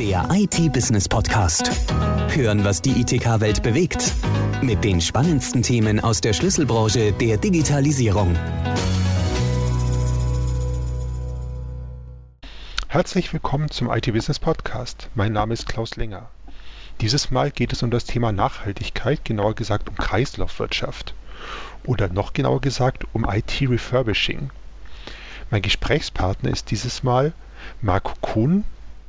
Der IT-Business-Podcast. Hören, was die ITK-Welt bewegt. Mit den spannendsten Themen aus der Schlüsselbranche der Digitalisierung. Herzlich willkommen zum IT-Business-Podcast. Mein Name ist Klaus Linger. Dieses Mal geht es um das Thema Nachhaltigkeit, genauer gesagt um Kreislaufwirtschaft. Oder noch genauer gesagt um IT-Refurbishing. Mein Gesprächspartner ist dieses Mal Marco Kuhn,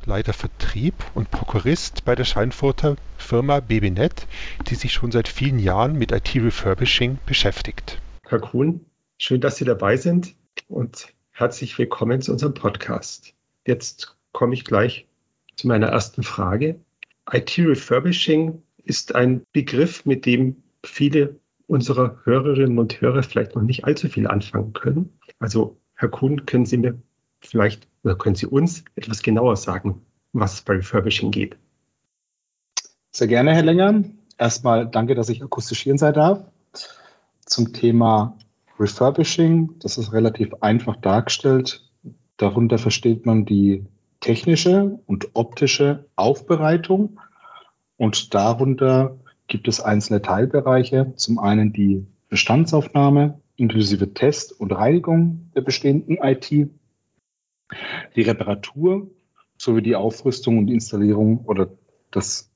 Leiter Vertrieb und Prokurist bei der Schweinfurter Firma BBNet, die sich schon seit vielen Jahren mit IT-Refurbishing beschäftigt. Herr Kuhn, schön, dass Sie dabei sind und herzlich willkommen zu unserem Podcast. Jetzt komme ich gleich zu meiner ersten Frage. IT-Refurbishing ist ein Begriff, mit dem viele unserer Hörerinnen und Hörer vielleicht noch nicht allzu viel anfangen können. Also Herr Kuhn, können Sie mir vielleicht oder können Sie uns etwas genauer sagen, was bei Refurbishing geht? Sehr gerne, Herr Länger. Erstmal danke, dass ich akustisch hier sein darf. Zum Thema Refurbishing, das ist relativ einfach dargestellt. Darunter versteht man die technische und optische Aufbereitung und darunter gibt es einzelne Teilbereiche. Zum einen die Bestandsaufnahme, inklusive Test und Reinigung der bestehenden IT, die Reparatur sowie die Aufrüstung und Installierung oder das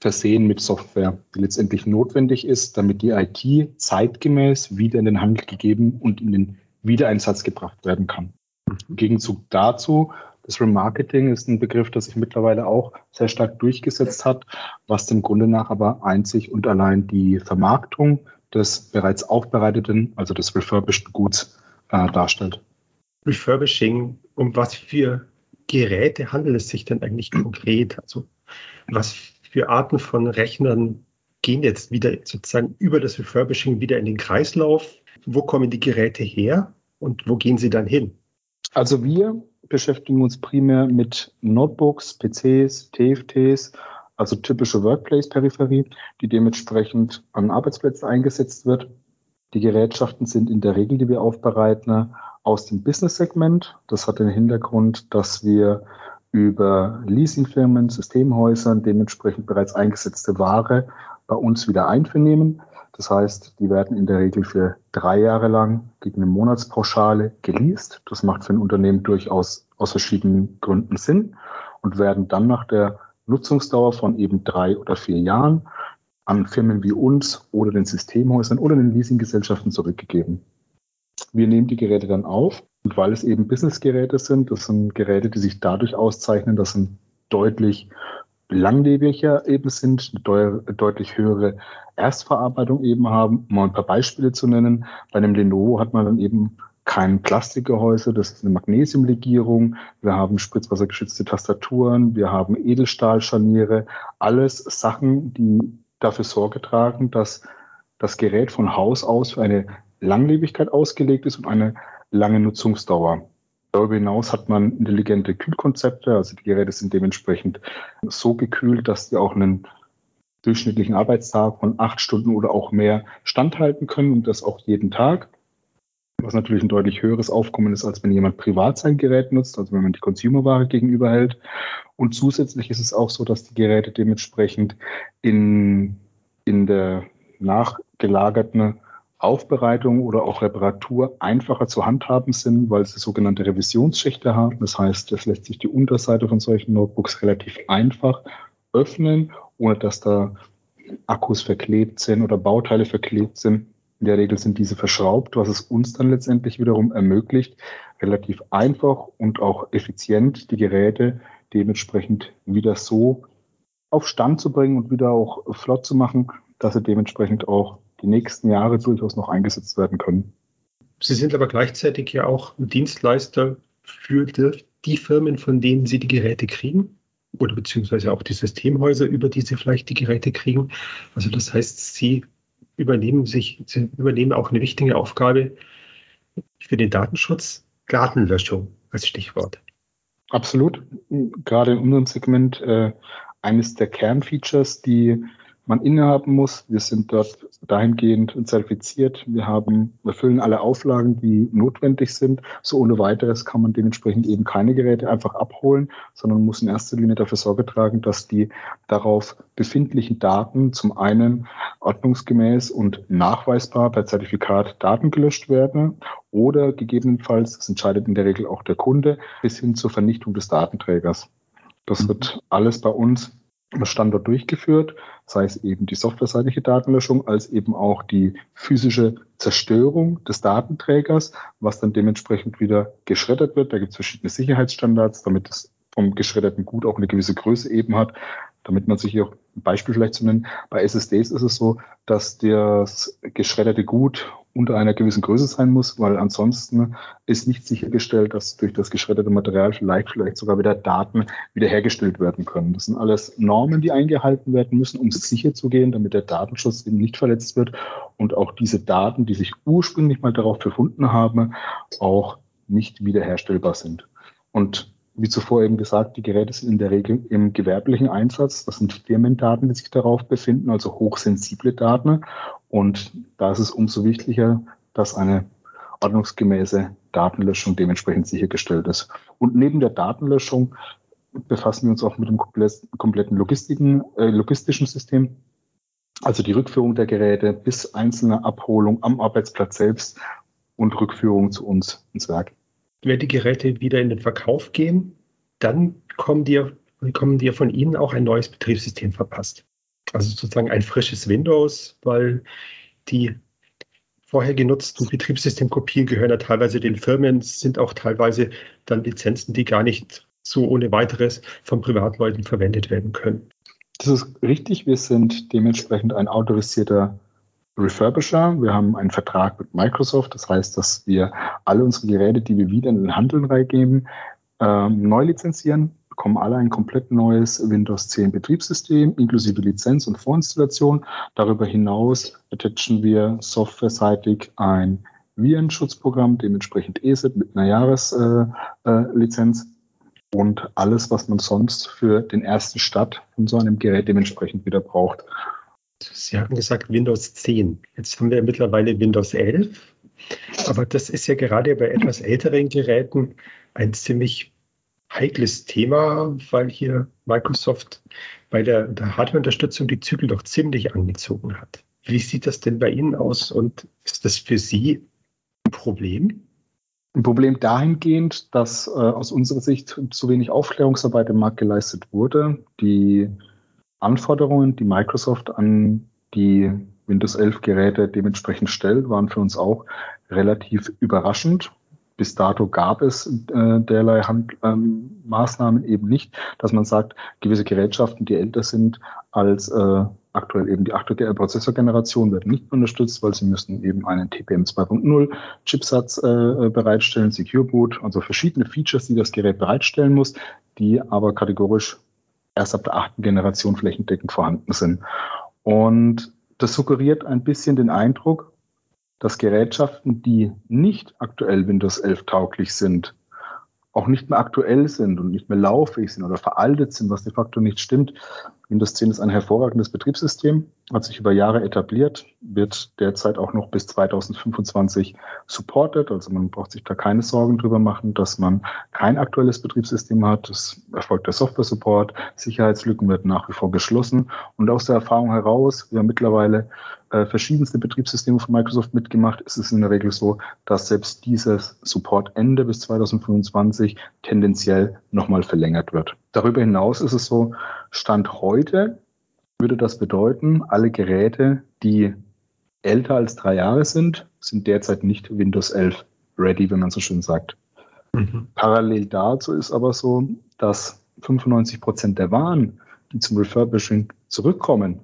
Versehen mit Software, die letztendlich notwendig ist, damit die IT zeitgemäß wieder in den Handel gegeben und in den Wiedereinsatz gebracht werden kann. Im Gegenzug dazu, das Remarketing ist ein Begriff, der sich mittlerweile auch sehr stark durchgesetzt hat, was dem Grunde nach aber einzig und allein die Vermarktung des bereits aufbereiteten, also des refurbished Guts äh, darstellt. Refurbishing, um was für Geräte handelt es sich denn eigentlich konkret? Also was für Arten von Rechnern gehen jetzt wieder sozusagen über das Refurbishing wieder in den Kreislauf? Wo kommen die Geräte her und wo gehen sie dann hin? Also wir beschäftigen uns primär mit Notebooks, PCs, TFTs also typische Workplace-Peripherie, die dementsprechend an Arbeitsplätzen eingesetzt wird. Die Gerätschaften sind in der Regel, die wir aufbereiten, aus dem Business-Segment. Das hat den Hintergrund, dass wir über Leasingfirmen, Systemhäusern dementsprechend bereits eingesetzte Ware bei uns wieder einvernehmen. Das heißt, die werden in der Regel für drei Jahre lang gegen eine Monatspauschale geleast. Das macht für ein Unternehmen durchaus aus verschiedenen Gründen Sinn und werden dann nach der Nutzungsdauer von eben drei oder vier Jahren an Firmen wie uns oder den Systemhäusern oder den Leasinggesellschaften zurückgegeben. Wir nehmen die Geräte dann auf und weil es eben Businessgeräte sind, das sind Geräte, die sich dadurch auszeichnen, dass sie deutlich langlebiger eben sind, eine deutlich höhere Erstverarbeitung eben haben. Um mal ein paar Beispiele zu nennen. Bei einem Lenovo hat man dann eben kein Plastikgehäuse, das ist eine Magnesiumlegierung. Wir haben spritzwassergeschützte Tastaturen, wir haben Edelstahlscharniere, alles Sachen, die dafür Sorge tragen, dass das Gerät von Haus aus für eine Langlebigkeit ausgelegt ist und eine lange Nutzungsdauer. Darüber hinaus hat man intelligente Kühlkonzepte, also die Geräte sind dementsprechend so gekühlt, dass sie auch einen durchschnittlichen Arbeitstag von acht Stunden oder auch mehr standhalten können und das auch jeden Tag was natürlich ein deutlich höheres Aufkommen ist, als wenn jemand privat sein Gerät nutzt, also wenn man die Consumerware gegenüberhält. Und zusätzlich ist es auch so, dass die Geräte dementsprechend in, in der nachgelagerten Aufbereitung oder auch Reparatur einfacher zu handhaben sind, weil sie sogenannte Revisionsschichte haben. Das heißt, es lässt sich die Unterseite von solchen Notebooks relativ einfach öffnen, ohne dass da Akkus verklebt sind oder Bauteile verklebt sind. In der Regel sind diese verschraubt, was es uns dann letztendlich wiederum ermöglicht, relativ einfach und auch effizient die Geräte dementsprechend wieder so auf Stand zu bringen und wieder auch flott zu machen, dass sie dementsprechend auch die nächsten Jahre durchaus noch eingesetzt werden können. Sie sind aber gleichzeitig ja auch Dienstleister für die Firmen, von denen Sie die Geräte kriegen oder beziehungsweise auch die Systemhäuser, über die Sie vielleicht die Geräte kriegen. Also das heißt, Sie übernehmen sich, sie übernehmen auch eine wichtige Aufgabe für den Datenschutz, Datenlöschung als Stichwort. Absolut. Gerade in unserem Segment äh, eines der Kernfeatures, die man innehaben muss. Wir sind dort dahingehend zertifiziert. Wir haben, wir erfüllen alle Auflagen, die notwendig sind. So ohne weiteres kann man dementsprechend eben keine Geräte einfach abholen, sondern muss in erster Linie dafür Sorge tragen, dass die darauf befindlichen Daten zum einen ordnungsgemäß und nachweisbar per Zertifikat Daten gelöscht werden oder gegebenenfalls, das entscheidet in der Regel auch der Kunde, bis hin zur Vernichtung des Datenträgers. Das wird alles bei uns Standort durchgeführt, sei es eben die softwareseitige Datenlöschung, als eben auch die physische Zerstörung des Datenträgers, was dann dementsprechend wieder geschreddert wird. Da gibt es verschiedene Sicherheitsstandards, damit es vom geschredderten Gut auch eine gewisse Größe eben hat, damit man sich hier auch ein Beispiel vielleicht zu nennen. Bei SSDs ist es so, dass das geschredderte Gut unter einer gewissen Größe sein muss, weil ansonsten ist nicht sichergestellt, dass durch das geschredderte Material vielleicht, vielleicht sogar wieder Daten wiederhergestellt werden können. Das sind alles Normen, die eingehalten werden müssen, um sicher zu gehen, damit der Datenschutz eben nicht verletzt wird und auch diese Daten, die sich ursprünglich mal darauf befunden haben, auch nicht wiederherstellbar sind. Und wie zuvor eben gesagt, die Geräte sind in der Regel im gewerblichen Einsatz. Das sind Firmendaten, die sich darauf befinden, also hochsensible Daten. Und da ist es umso wichtiger, dass eine ordnungsgemäße Datenlöschung dementsprechend sichergestellt ist. Und neben der Datenlöschung befassen wir uns auch mit dem kompletten Logistiken, äh, logistischen System, also die Rückführung der Geräte bis einzelne Abholung am Arbeitsplatz selbst und Rückführung zu uns ins Werk wenn die Geräte wieder in den Verkauf gehen, dann kommen dir, kommen dir von Ihnen auch ein neues Betriebssystem verpasst. Also sozusagen ein frisches Windows, weil die vorher genutzten Betriebssystemkopien gehören ja teilweise den Firmen, sind auch teilweise dann Lizenzen, die gar nicht so ohne weiteres von Privatleuten verwendet werden können. Das ist richtig. Wir sind dementsprechend ein autorisierter Refurbisher. Wir haben einen Vertrag mit Microsoft. Das heißt, dass wir alle unsere Geräte, die wir wieder in den Handel reingeben, ähm, neu lizenzieren, bekommen alle ein komplett neues Windows 10 Betriebssystem inklusive Lizenz und Vorinstallation. Darüber hinaus attachen wir softwareseitig ein Virenschutzprogramm, dementsprechend ESET mit einer Jahreslizenz. Äh, äh, und alles, was man sonst für den ersten Start von so einem Gerät dementsprechend wieder braucht. Sie haben gesagt Windows 10. Jetzt haben wir mittlerweile Windows 11. Aber das ist ja gerade bei etwas älteren Geräten ein ziemlich heikles Thema, weil hier Microsoft bei der, der Hardware-Unterstützung die Zügel doch ziemlich angezogen hat. Wie sieht das denn bei Ihnen aus und ist das für Sie ein Problem? Ein Problem dahingehend, dass äh, aus unserer Sicht zu wenig Aufklärungsarbeit im Markt geleistet wurde. Die Anforderungen, die Microsoft an die Windows 11 Geräte dementsprechend stellt, waren für uns auch relativ überraschend. Bis dato gab es äh, derlei Hand, ähm, Maßnahmen eben nicht, dass man sagt, gewisse Gerätschaften, die älter sind als äh, aktuell eben die aktuelle Prozessorgeneration, werden nicht unterstützt, weil sie müssen eben einen TPM 2.0 Chipsatz äh, bereitstellen, Secure Boot, also verschiedene Features, die das Gerät bereitstellen muss, die aber kategorisch erst ab der achten Generation flächendeckend vorhanden sind. Und das suggeriert ein bisschen den Eindruck, dass Gerätschaften, die nicht aktuell Windows 11 tauglich sind, auch nicht mehr aktuell sind und nicht mehr lauffähig sind oder veraltet sind, was de facto nicht stimmt. Windows 10 ist ein hervorragendes Betriebssystem, hat sich über Jahre etabliert, wird derzeit auch noch bis 2025 supported. Also man braucht sich da keine Sorgen drüber machen, dass man kein aktuelles Betriebssystem hat. Es erfolgt der Software-Support, Sicherheitslücken werden nach wie vor geschlossen. Und aus der Erfahrung heraus, wir haben mittlerweile äh, verschiedenste Betriebssysteme von Microsoft mitgemacht, ist es in der Regel so, dass selbst dieses Supportende bis 2025 tendenziell nochmal verlängert wird. Darüber hinaus ist es so, Stand heute würde das bedeuten, alle Geräte, die älter als drei Jahre sind, sind derzeit nicht Windows 11 ready, wenn man so schön sagt. Mhm. Parallel dazu ist aber so, dass 95 Prozent der Waren, die zum Refurbishing zurückkommen,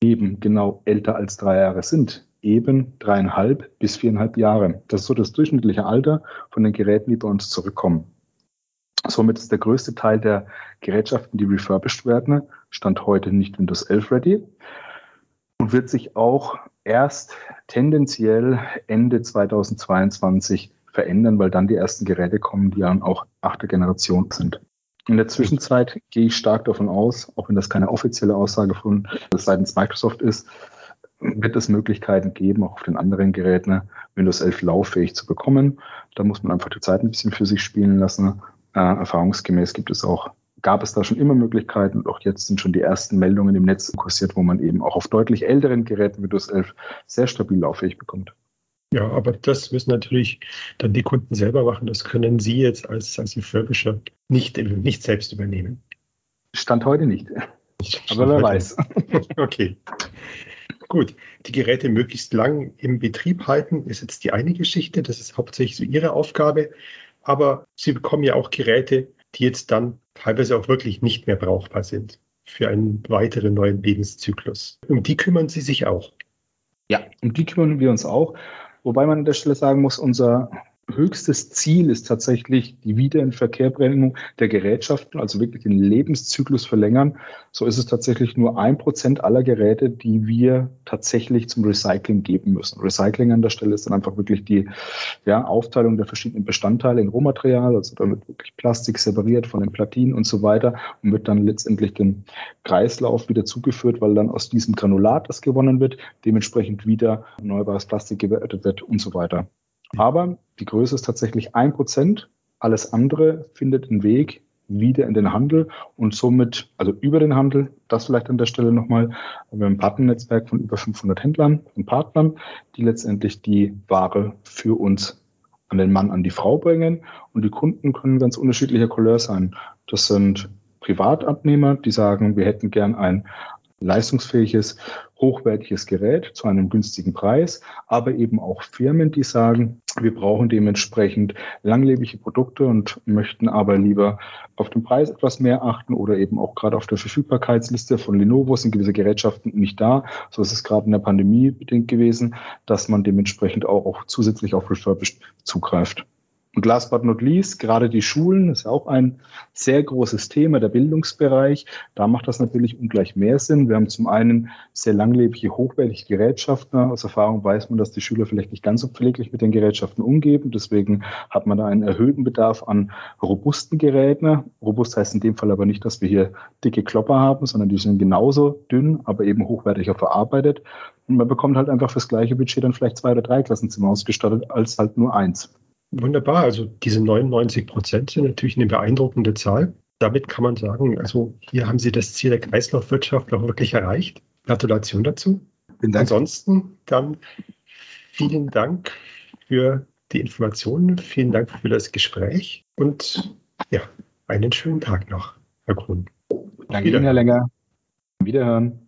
eben genau älter als drei Jahre sind. Eben dreieinhalb bis viereinhalb Jahre. Das ist so das durchschnittliche Alter von den Geräten, die bei uns zurückkommen. Somit ist der größte Teil der Gerätschaften, die refurbished werden, Stand heute nicht Windows 11 ready und wird sich auch erst tendenziell Ende 2022 verändern, weil dann die ersten Geräte kommen, die dann auch achte Generation sind. In der Zwischenzeit gehe ich stark davon aus, auch wenn das keine offizielle Aussage von seitens Microsoft ist, wird es Möglichkeiten geben, auch auf den anderen Geräten Windows 11 lauffähig zu bekommen. Da muss man einfach die Zeit ein bisschen für sich spielen lassen. Äh, erfahrungsgemäß gibt es auch, gab es da schon immer Möglichkeiten und auch jetzt sind schon die ersten Meldungen im Netz kursiert, wo man eben auch auf deutlich älteren Geräten Windows 11 sehr stabil lauffähig bekommt. Ja, aber das müssen natürlich dann die Kunden selber machen. Das können Sie jetzt als, als Refurbisher nicht, nicht selbst übernehmen. Stand heute nicht. Stand aber wer weiß. okay. Gut, die Geräte möglichst lang im Betrieb halten, ist jetzt die eine Geschichte. Das ist hauptsächlich so Ihre Aufgabe. Aber Sie bekommen ja auch Geräte, die jetzt dann teilweise auch wirklich nicht mehr brauchbar sind für einen weiteren neuen Lebenszyklus. Um die kümmern Sie sich auch. Ja, um die kümmern wir uns auch. Wobei man an der Stelle sagen muss, unser höchstes Ziel ist tatsächlich die Wiederinverkehrbringung der Gerätschaften, also wirklich den Lebenszyklus verlängern. So ist es tatsächlich nur ein Prozent aller Geräte, die wir tatsächlich zum Recycling geben müssen. Recycling an der Stelle ist dann einfach wirklich die ja, Aufteilung der verschiedenen Bestandteile in Rohmaterial, also damit wirklich Plastik separiert von den Platinen und so weiter und wird dann letztendlich dem Kreislauf wieder zugeführt, weil dann aus diesem Granulat, das gewonnen wird, dementsprechend wieder erneuerbares Plastik gewertet wird und so weiter. Aber die Größe ist tatsächlich ein Prozent. Alles andere findet einen Weg wieder in den Handel und somit, also über den Handel, das vielleicht an der Stelle nochmal, wir haben ein Partnernetzwerk von über 500 Händlern und Partnern, die letztendlich die Ware für uns an den Mann, an die Frau bringen und die Kunden können ganz unterschiedlicher Couleur sein. Das sind Privatabnehmer, die sagen, wir hätten gern ein leistungsfähiges, hochwertiges Gerät zu einem günstigen Preis, aber eben auch Firmen, die sagen, wir brauchen dementsprechend langlebige Produkte und möchten aber lieber auf den Preis etwas mehr achten oder eben auch gerade auf der Verfügbarkeitsliste von Lenovo sind gewisse Gerätschaften nicht da. So ist es gerade in der Pandemie bedingt gewesen, dass man dementsprechend auch, auch zusätzlich auf Refurbished zugreift. Und last but not least, gerade die Schulen ist ja auch ein sehr großes Thema, der Bildungsbereich. Da macht das natürlich ungleich mehr Sinn. Wir haben zum einen sehr langlebige, hochwertige Gerätschaften. Aus Erfahrung weiß man, dass die Schüler vielleicht nicht ganz so pfleglich mit den Gerätschaften umgehen. Deswegen hat man da einen erhöhten Bedarf an robusten Geräten. Robust heißt in dem Fall aber nicht, dass wir hier dicke Klopper haben, sondern die sind genauso dünn, aber eben hochwertiger verarbeitet. Und man bekommt halt einfach fürs gleiche Budget dann vielleicht zwei oder drei Klassenzimmer ausgestattet, als halt nur eins. Wunderbar. Also diese 99 Prozent sind natürlich eine beeindruckende Zahl. Damit kann man sagen, also hier haben Sie das Ziel der Kreislaufwirtschaft auch wirklich erreicht. Gratulation dazu. Ansonsten dann vielen Dank für die Informationen, vielen Dank für das Gespräch und ja, einen schönen Tag noch, Herr Grun. Danke Ihnen, Herr Länger. Wiederhören.